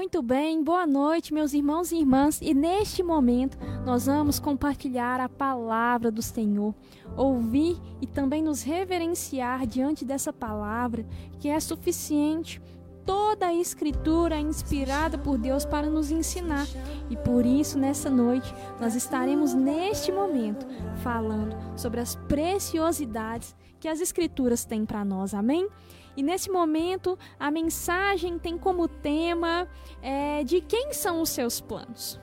Muito bem, boa noite, meus irmãos e irmãs. E neste momento nós vamos compartilhar a palavra do Senhor, ouvir e também nos reverenciar diante dessa palavra que é suficiente. Toda a Escritura é inspirada por Deus para nos ensinar, e por isso, nessa noite, nós estaremos neste momento falando sobre as preciosidades que as Escrituras têm para nós, amém? E nesse momento, a mensagem tem como tema é, de quem são os seus planos.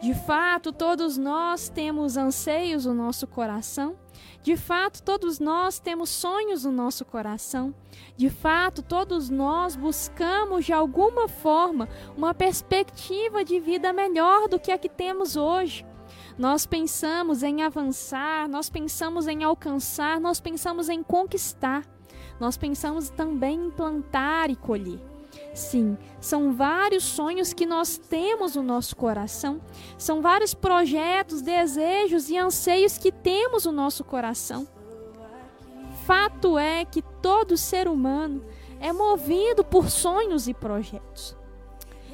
De fato, todos nós temos anseios no nosso coração. De fato, todos nós temos sonhos no nosso coração. De fato, todos nós buscamos de alguma forma uma perspectiva de vida melhor do que a que temos hoje. Nós pensamos em avançar, nós pensamos em alcançar, nós pensamos em conquistar nós pensamos também em plantar e colher. Sim, são vários sonhos que nós temos no nosso coração, são vários projetos, desejos e anseios que temos no nosso coração. Fato é que todo ser humano é movido por sonhos e projetos.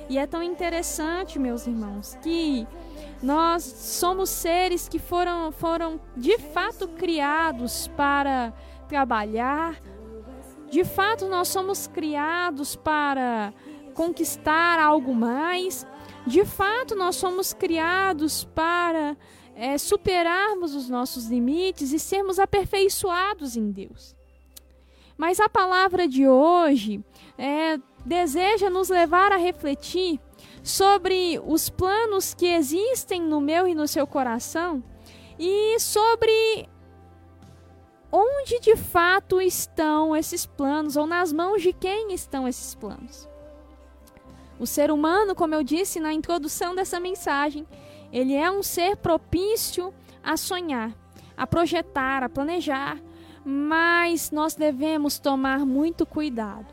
E é tão interessante, meus irmãos, que nós somos seres que foram, foram de fato criados para trabalhar, de fato, nós somos criados para conquistar algo mais. De fato, nós somos criados para é, superarmos os nossos limites e sermos aperfeiçoados em Deus. Mas a palavra de hoje é, deseja nos levar a refletir sobre os planos que existem no meu e no seu coração e sobre onde de fato estão esses planos ou nas mãos de quem estão esses planos. O ser humano, como eu disse na introdução dessa mensagem, ele é um ser propício a sonhar, a projetar, a planejar, mas nós devemos tomar muito cuidado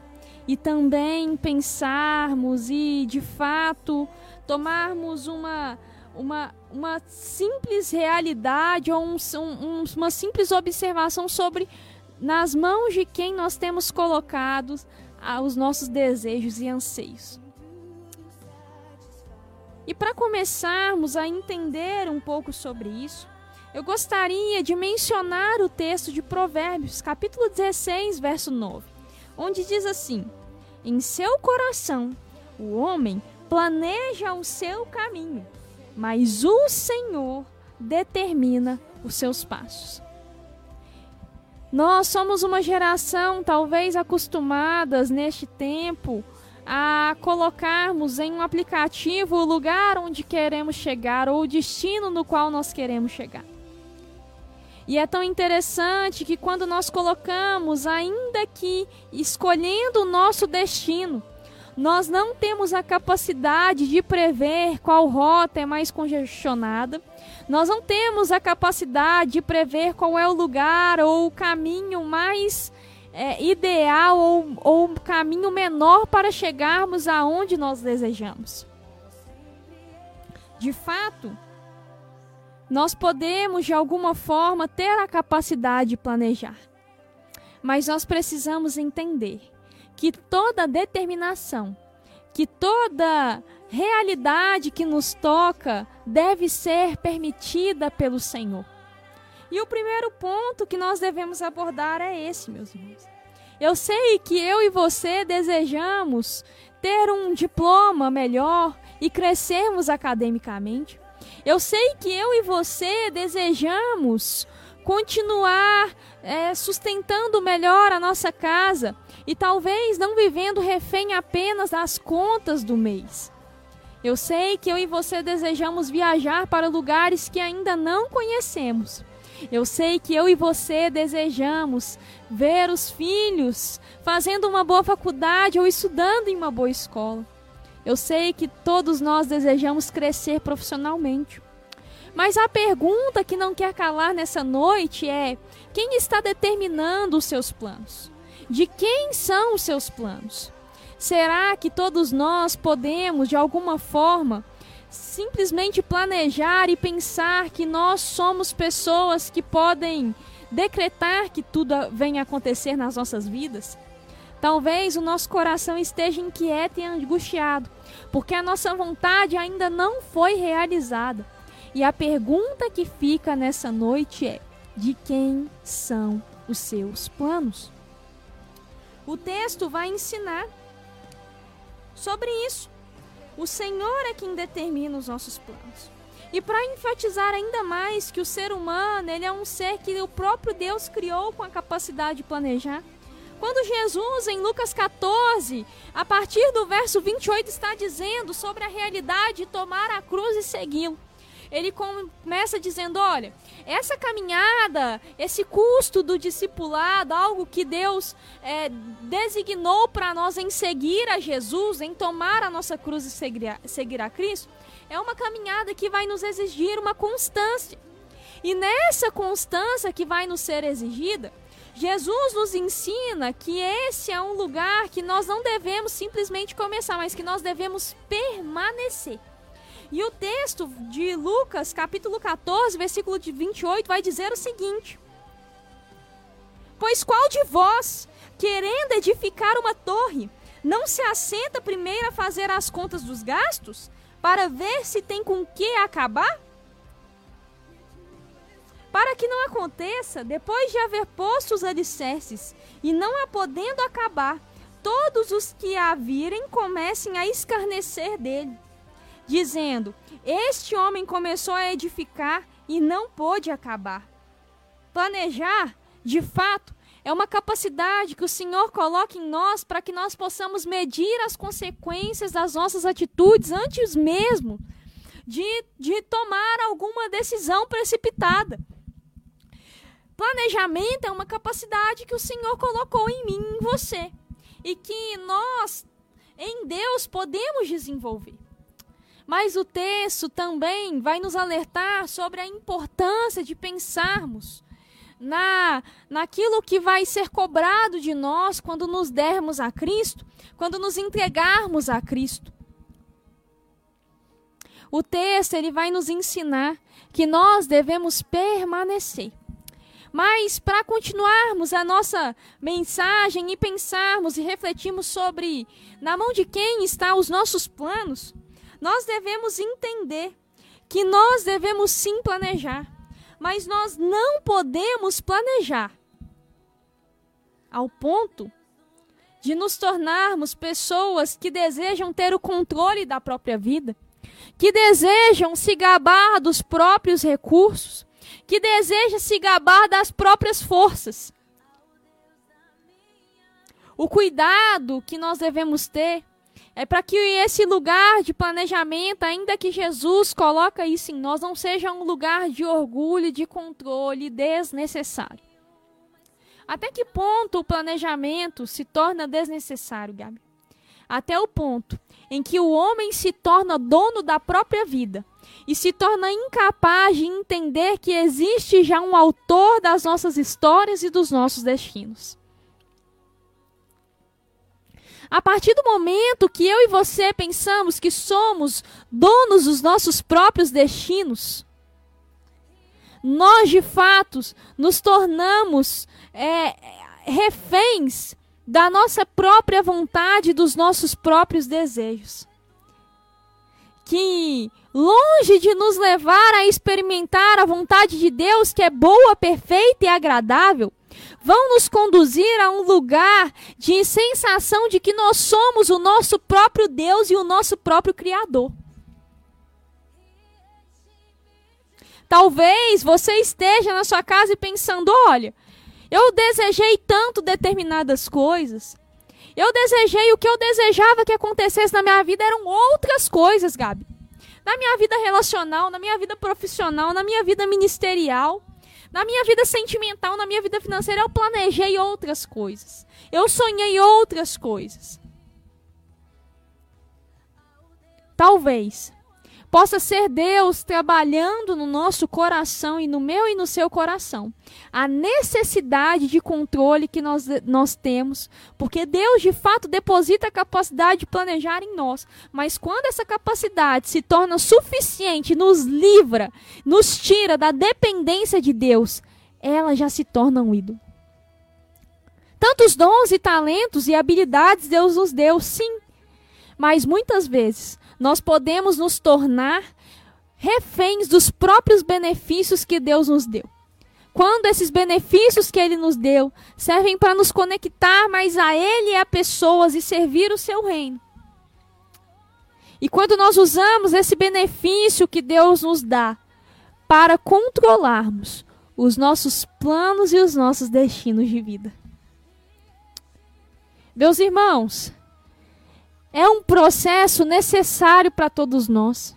e também pensarmos e de fato tomarmos uma uma, uma simples realidade ou um, um, uma simples observação sobre nas mãos de quem nós temos colocados os nossos desejos e anseios. E para começarmos a entender um pouco sobre isso, eu gostaria de mencionar o texto de Provérbios, capítulo 16, verso 9, onde diz assim: Em seu coração o homem planeja o seu caminho, mas o Senhor determina os seus passos. Nós somos uma geração talvez acostumadas neste tempo a colocarmos em um aplicativo o lugar onde queremos chegar ou o destino no qual nós queremos chegar. E é tão interessante que quando nós colocamos, ainda que escolhendo o nosso destino, nós não temos a capacidade de prever qual rota é mais congestionada. Nós não temos a capacidade de prever qual é o lugar ou o caminho mais é, ideal ou, ou caminho menor para chegarmos aonde nós desejamos. De fato, nós podemos de alguma forma ter a capacidade de planejar, mas nós precisamos entender que toda determinação, que toda realidade que nos toca deve ser permitida pelo Senhor. E o primeiro ponto que nós devemos abordar é esse, meus irmãos. Eu sei que eu e você desejamos ter um diploma melhor e crescermos academicamente. Eu sei que eu e você desejamos continuar é, sustentando melhor a nossa casa e talvez não vivendo refém apenas das contas do mês. Eu sei que eu e você desejamos viajar para lugares que ainda não conhecemos. Eu sei que eu e você desejamos ver os filhos fazendo uma boa faculdade ou estudando em uma boa escola. Eu sei que todos nós desejamos crescer profissionalmente. Mas a pergunta que não quer calar nessa noite é: quem está determinando os seus planos? De quem são os seus planos? Será que todos nós podemos, de alguma forma, simplesmente planejar e pensar que nós somos pessoas que podem decretar que tudo venha acontecer nas nossas vidas? Talvez o nosso coração esteja inquieto e angustiado, porque a nossa vontade ainda não foi realizada. E a pergunta que fica nessa noite é: de quem são os seus planos? O texto vai ensinar sobre isso. O Senhor é quem determina os nossos planos. E para enfatizar ainda mais que o ser humano, ele é um ser que o próprio Deus criou com a capacidade de planejar. Quando Jesus, em Lucas 14, a partir do verso 28, está dizendo sobre a realidade de tomar a cruz e segui-lo ele começa dizendo: olha, essa caminhada, esse custo do discipulado, algo que Deus é, designou para nós em seguir a Jesus, em tomar a nossa cruz e seguir a, seguir a Cristo, é uma caminhada que vai nos exigir uma constância. E nessa constância que vai nos ser exigida, Jesus nos ensina que esse é um lugar que nós não devemos simplesmente começar, mas que nós devemos permanecer. E o texto de Lucas, capítulo 14, versículo de 28, vai dizer o seguinte: Pois qual de vós, querendo edificar uma torre, não se assenta primeiro a fazer as contas dos gastos, para ver se tem com que acabar? Para que não aconteça, depois de haver posto os alicerces, e não a podendo acabar, todos os que a virem comecem a escarnecer dele dizendo: Este homem começou a edificar e não pôde acabar. Planejar, de fato, é uma capacidade que o Senhor coloca em nós para que nós possamos medir as consequências das nossas atitudes antes mesmo de, de tomar alguma decisão precipitada. Planejamento é uma capacidade que o Senhor colocou em mim e em você e que nós, em Deus, podemos desenvolver. Mas o texto também vai nos alertar sobre a importância de pensarmos na naquilo que vai ser cobrado de nós quando nos dermos a Cristo, quando nos entregarmos a Cristo. O texto ele vai nos ensinar que nós devemos permanecer. Mas para continuarmos a nossa mensagem e pensarmos e refletirmos sobre na mão de quem estão os nossos planos, nós devemos entender que nós devemos sim planejar, mas nós não podemos planejar ao ponto de nos tornarmos pessoas que desejam ter o controle da própria vida, que desejam se gabar dos próprios recursos, que desejam se gabar das próprias forças. O cuidado que nós devemos ter é para que esse lugar de planejamento, ainda que Jesus coloca isso em nós, não seja um lugar de orgulho, de controle desnecessário. Até que ponto o planejamento se torna desnecessário, Gabi? Até o ponto em que o homem se torna dono da própria vida e se torna incapaz de entender que existe já um autor das nossas histórias e dos nossos destinos. A partir do momento que eu e você pensamos que somos donos dos nossos próprios destinos, nós de fato nos tornamos é, reféns da nossa própria vontade, dos nossos próprios desejos. Que, longe de nos levar a experimentar a vontade de Deus, que é boa, perfeita e agradável, vão nos conduzir a um lugar de sensação de que nós somos o nosso próprio Deus e o nosso próprio Criador. Talvez você esteja na sua casa e pensando: olha, eu desejei tanto determinadas coisas. Eu desejei o que eu desejava que acontecesse na minha vida eram outras coisas, Gabi. Na minha vida relacional, na minha vida profissional, na minha vida ministerial. Na minha vida sentimental, na minha vida financeira, eu planejei outras coisas. Eu sonhei outras coisas. Talvez possa ser Deus trabalhando no nosso coração e no meu e no seu coração. A necessidade de controle que nós, nós temos, porque Deus de fato deposita a capacidade de planejar em nós. Mas quando essa capacidade se torna suficiente, nos livra, nos tira da dependência de Deus, ela já se torna um ídolo. Tantos dons e talentos e habilidades Deus nos deu, sim. Mas muitas vezes nós podemos nos tornar reféns dos próprios benefícios que Deus nos deu. Quando esses benefícios que Ele nos deu servem para nos conectar mais a Ele e a pessoas e servir o seu reino. E quando nós usamos esse benefício que Deus nos dá para controlarmos os nossos planos e os nossos destinos de vida. Meus irmãos, é um processo necessário para todos nós.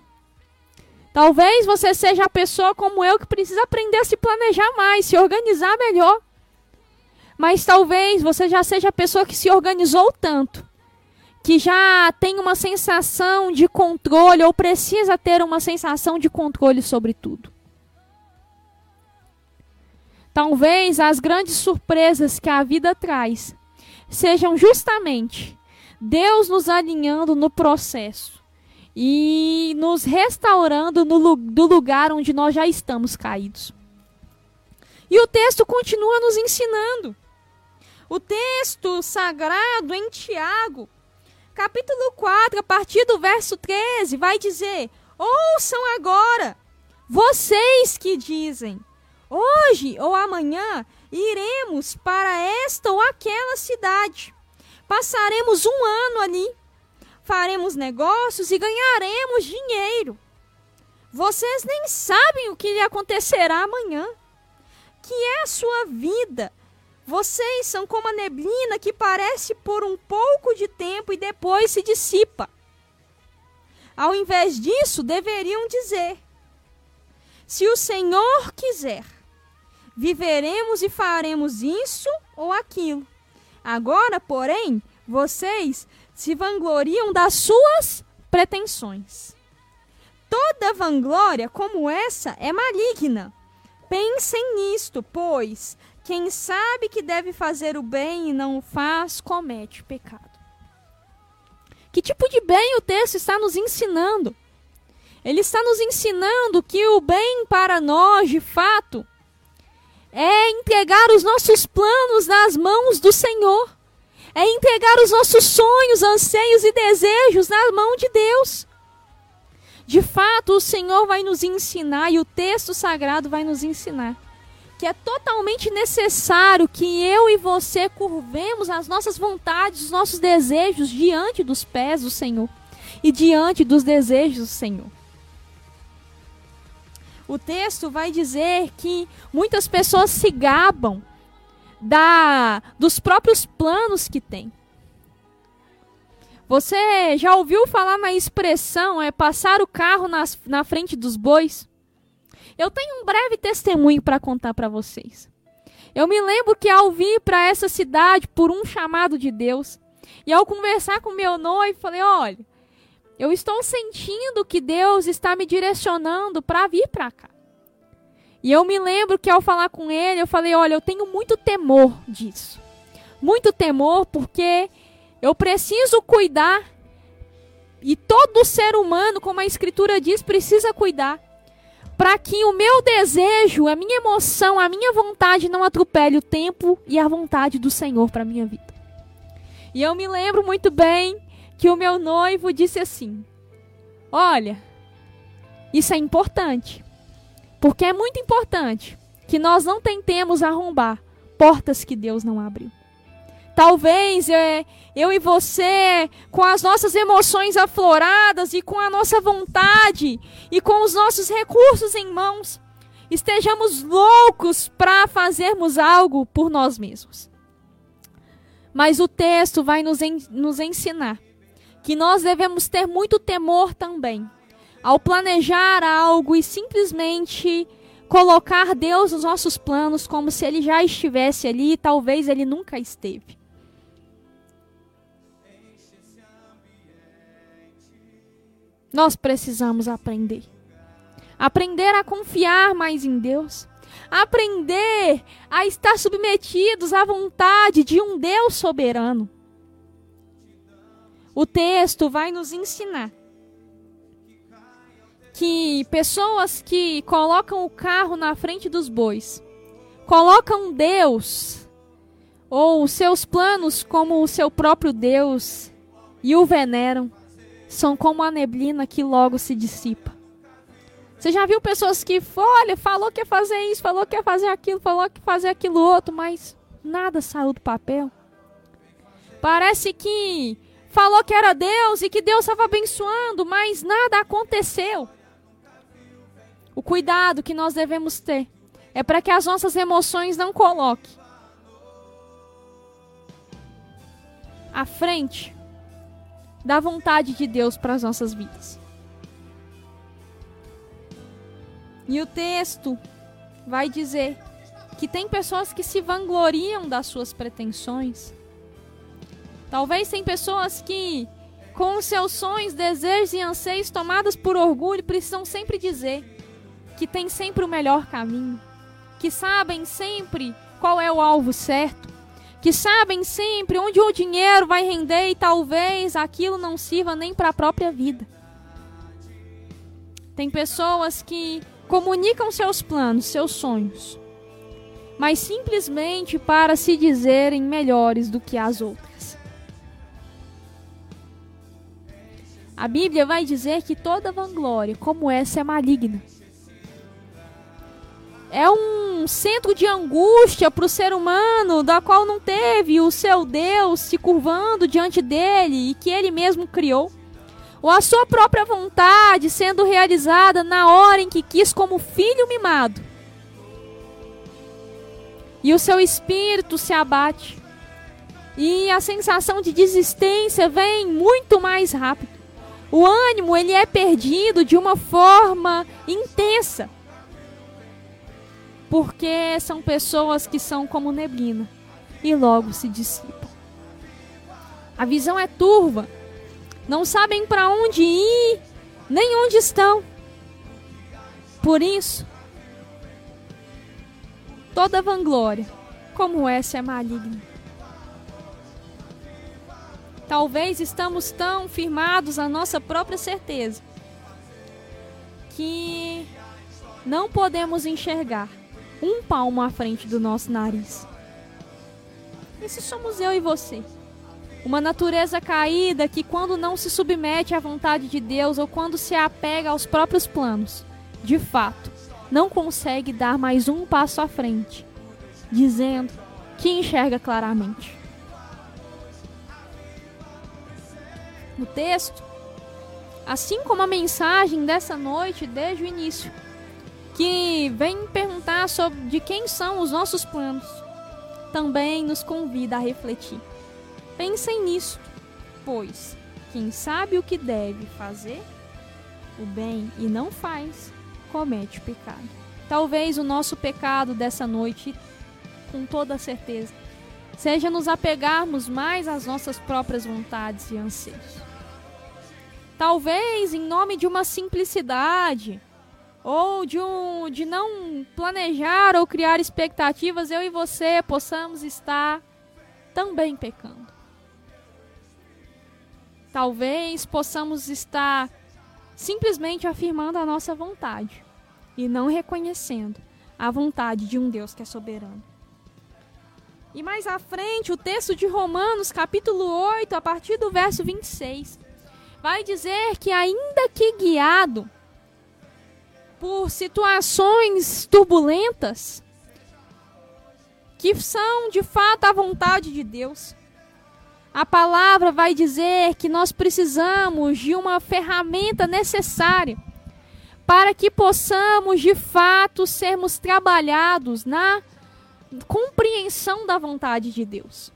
Talvez você seja a pessoa como eu que precisa aprender a se planejar mais, se organizar melhor. Mas talvez você já seja a pessoa que se organizou tanto, que já tem uma sensação de controle ou precisa ter uma sensação de controle sobre tudo. Talvez as grandes surpresas que a vida traz sejam justamente Deus nos alinhando no processo e nos restaurando no, do lugar onde nós já estamos caídos. E o texto continua nos ensinando. O texto sagrado em Tiago, capítulo 4, a partir do verso 13, vai dizer: Ouçam agora, vocês que dizem, hoje ou amanhã iremos para esta ou aquela cidade Passaremos um ano ali, faremos negócios e ganharemos dinheiro. Vocês nem sabem o que lhe acontecerá amanhã. Que é a sua vida. Vocês são como a neblina que parece por um pouco de tempo e depois se dissipa. Ao invés disso, deveriam dizer: Se o Senhor quiser, viveremos e faremos isso ou aquilo. Agora, porém, vocês se vangloriam das suas pretensões. Toda vanglória como essa é maligna. Pensem nisto, pois quem sabe que deve fazer o bem e não o faz, comete pecado. Que tipo de bem o texto está nos ensinando? Ele está nos ensinando que o bem para nós, de fato, é entregar os nossos planos nas mãos do Senhor, é entregar os nossos sonhos, anseios e desejos na mão de Deus. De fato, o Senhor vai nos ensinar e o texto sagrado vai nos ensinar que é totalmente necessário que eu e você curvemos as nossas vontades, os nossos desejos diante dos pés do Senhor e diante dos desejos do Senhor o texto vai dizer que muitas pessoas se gabam da dos próprios planos que têm. Você já ouviu falar na expressão é passar o carro nas, na frente dos bois? Eu tenho um breve testemunho para contar para vocês. Eu me lembro que ao vir para essa cidade por um chamado de Deus, e ao conversar com meu noivo, falei: olha, eu estou sentindo que Deus está me direcionando para vir para cá. E eu me lembro que ao falar com ele, eu falei: olha, eu tenho muito temor disso. Muito temor porque eu preciso cuidar. E todo ser humano, como a Escritura diz, precisa cuidar. Para que o meu desejo, a minha emoção, a minha vontade não atropele o tempo e a vontade do Senhor para minha vida. E eu me lembro muito bem que o meu noivo disse assim: Olha, isso é importante, porque é muito importante que nós não tentemos arrombar portas que Deus não abriu. Talvez é, eu e você, com as nossas emoções afloradas e com a nossa vontade e com os nossos recursos em mãos, estejamos loucos para fazermos algo por nós mesmos. Mas o texto vai nos, en nos ensinar que nós devemos ter muito temor também ao planejar algo e simplesmente colocar Deus nos nossos planos como se ele já estivesse ali e talvez ele nunca esteve. Nós precisamos aprender. Aprender a confiar mais em Deus. Aprender a estar submetidos à vontade de um Deus soberano. O texto vai nos ensinar que pessoas que colocam o carro na frente dos bois, colocam Deus ou seus planos como o seu próprio Deus e o veneram, são como a neblina que logo se dissipa. Você já viu pessoas que, olha, falou que ia fazer isso, falou que ia fazer aquilo, falou que ia fazer aquilo outro, mas nada saiu do papel? Parece que falou que era Deus e que Deus estava abençoando, mas nada aconteceu. O cuidado que nós devemos ter é para que as nossas emoções não coloquem à frente da vontade de Deus para as nossas vidas. E o texto vai dizer que tem pessoas que se vangloriam das suas pretensões. Talvez tem pessoas que, com seus sonhos, desejos e anseios tomadas por orgulho, precisam sempre dizer que tem sempre o melhor caminho, que sabem sempre qual é o alvo certo, que sabem sempre onde o dinheiro vai render e talvez aquilo não sirva nem para a própria vida. Tem pessoas que comunicam seus planos, seus sonhos, mas simplesmente para se dizerem melhores do que as outras. A Bíblia vai dizer que toda vanglória como essa é maligna. É um centro de angústia para o ser humano, da qual não teve o seu Deus se curvando diante dele e que ele mesmo criou ou a sua própria vontade sendo realizada na hora em que quis, como filho mimado. E o seu espírito se abate. E a sensação de desistência vem muito mais rápido. O ânimo ele é perdido de uma forma intensa. Porque são pessoas que são como neblina e logo se dissipam. A visão é turva não sabem para onde ir, nem onde estão. Por isso, toda vanglória, como essa, é maligna. Talvez estamos tão firmados na nossa própria certeza que não podemos enxergar um palmo à frente do nosso nariz. E se somos eu e você? Uma natureza caída que, quando não se submete à vontade de Deus ou quando se apega aos próprios planos, de fato, não consegue dar mais um passo à frente, dizendo que enxerga claramente. No texto, assim como a mensagem dessa noite desde o início, que vem perguntar sobre de quem são os nossos planos, também nos convida a refletir. Pensem nisso, pois quem sabe o que deve fazer, o bem e não faz, comete pecado. Talvez o nosso pecado dessa noite, com toda certeza, seja nos apegarmos mais às nossas próprias vontades e anseios. Talvez em nome de uma simplicidade ou de um de não planejar ou criar expectativas, eu e você possamos estar também pecando. Talvez possamos estar simplesmente afirmando a nossa vontade e não reconhecendo a vontade de um Deus que é soberano. E mais à frente, o texto de Romanos, capítulo 8, a partir do verso 26, vai dizer que, ainda que guiado por situações turbulentas, que são de fato a vontade de Deus, a palavra vai dizer que nós precisamos de uma ferramenta necessária para que possamos de fato sermos trabalhados na compreensão da vontade de Deus.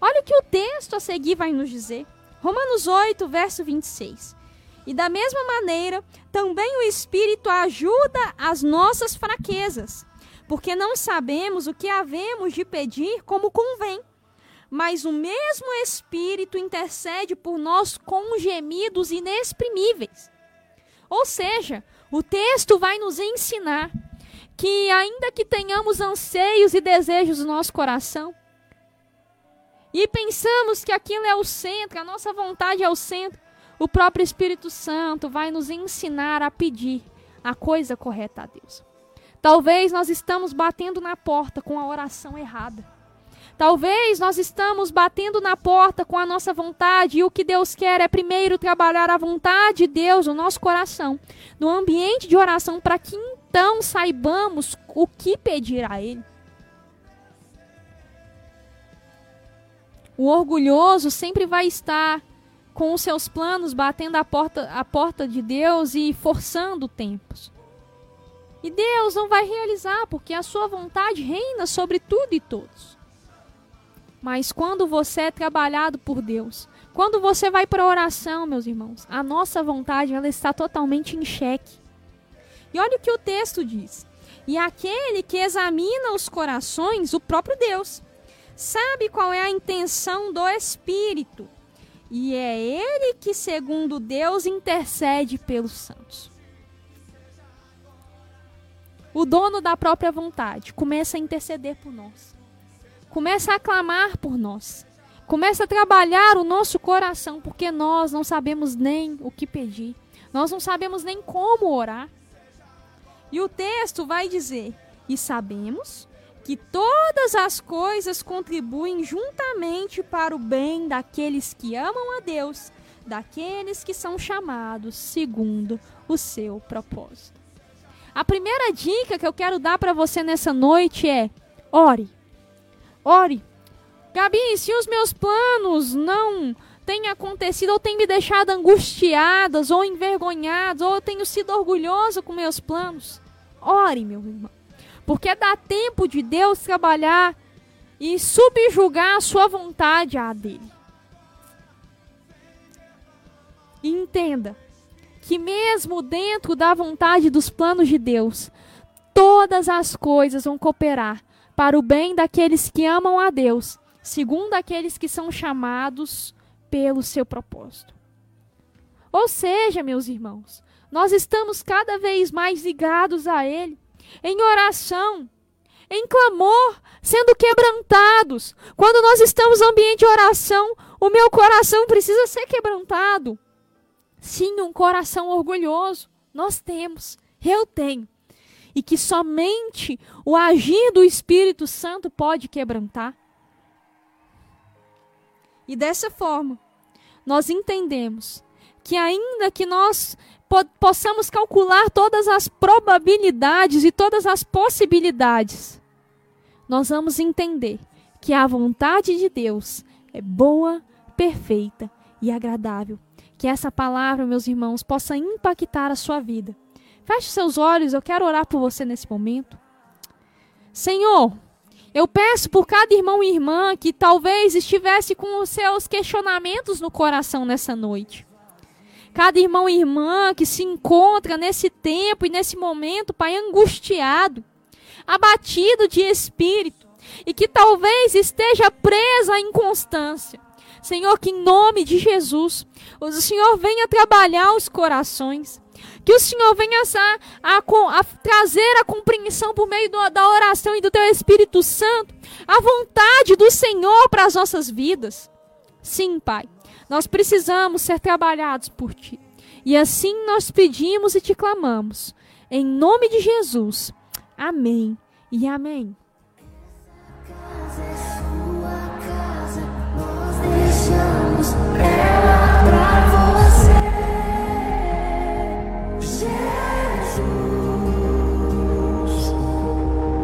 Olha o que o texto a seguir vai nos dizer. Romanos 8, verso 26. E da mesma maneira, também o Espírito ajuda as nossas fraquezas, porque não sabemos o que havemos de pedir como convém mas o mesmo Espírito intercede por nós com gemidos inexprimíveis. Ou seja, o texto vai nos ensinar que, ainda que tenhamos anseios e desejos no nosso coração, e pensamos que aquilo é o centro, a nossa vontade é o centro, o próprio Espírito Santo vai nos ensinar a pedir a coisa correta a Deus. Talvez nós estamos batendo na porta com a oração errada. Talvez nós estamos batendo na porta com a nossa vontade e o que Deus quer é primeiro trabalhar a vontade de Deus no nosso coração, no ambiente de oração, para que então saibamos o que pedir a Ele. O orgulhoso sempre vai estar com os seus planos batendo a porta, a porta de Deus e forçando tempos. E Deus não vai realizar, porque a sua vontade reina sobre tudo e todos. Mas quando você é trabalhado por Deus, quando você vai para a oração, meus irmãos, a nossa vontade ela está totalmente em xeque. E olha o que o texto diz. E aquele que examina os corações, o próprio Deus, sabe qual é a intenção do Espírito. E é ele que, segundo Deus, intercede pelos santos o dono da própria vontade, começa a interceder por nós. Começa a clamar por nós. Começa a trabalhar o nosso coração, porque nós não sabemos nem o que pedir. Nós não sabemos nem como orar. E o texto vai dizer: E sabemos que todas as coisas contribuem juntamente para o bem daqueles que amam a Deus, daqueles que são chamados segundo o seu propósito. A primeira dica que eu quero dar para você nessa noite é: ore. Ore. Gabi, se os meus planos não têm acontecido ou têm me deixado angustiadas ou envergonhadas ou eu tenho sido orgulhoso com meus planos, ore, meu irmão. Porque dá tempo de Deus trabalhar e subjugar a sua vontade à dele. E entenda, que, mesmo dentro da vontade dos planos de Deus, todas as coisas vão cooperar para o bem daqueles que amam a Deus, segundo aqueles que são chamados pelo seu propósito. Ou seja, meus irmãos, nós estamos cada vez mais ligados a Ele, em oração, em clamor, sendo quebrantados. Quando nós estamos no ambiente de oração, o meu coração precisa ser quebrantado. Sim, um coração orgulhoso. Nós temos. Eu tenho. E que somente o agir do Espírito Santo pode quebrantar. E dessa forma, nós entendemos que, ainda que nós po possamos calcular todas as probabilidades e todas as possibilidades, nós vamos entender que a vontade de Deus é boa, perfeita e agradável que essa palavra, meus irmãos, possa impactar a sua vida. Feche seus olhos, eu quero orar por você nesse momento. Senhor, eu peço por cada irmão e irmã que talvez estivesse com os seus questionamentos no coração nessa noite. Cada irmão e irmã que se encontra nesse tempo e nesse momento, Pai, angustiado, abatido de espírito, e que talvez esteja presa à inconstância. Senhor, que em nome de Jesus, o Senhor venha trabalhar os corações. Que o Senhor venha a, a, a trazer a compreensão por meio do, da oração e do Teu Espírito Santo, a vontade do Senhor para as nossas vidas. Sim, Pai, nós precisamos ser trabalhados por Ti. E assim nós pedimos e te clamamos. Em nome de Jesus. Amém e amém. Yeah.